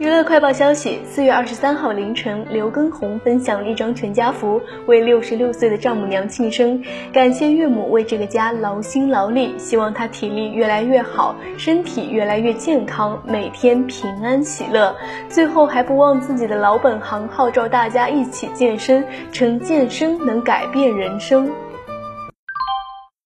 娱乐快报消息四月二十三号凌晨刘畊宏分享了一张全家福为六十六岁的丈母娘庆生。感谢岳母为这个家劳心劳力希望她体力越来越好身体越来越健康每天平安喜乐。最后还不忘自己的老本行号召大家一起健身称健身能改变人生。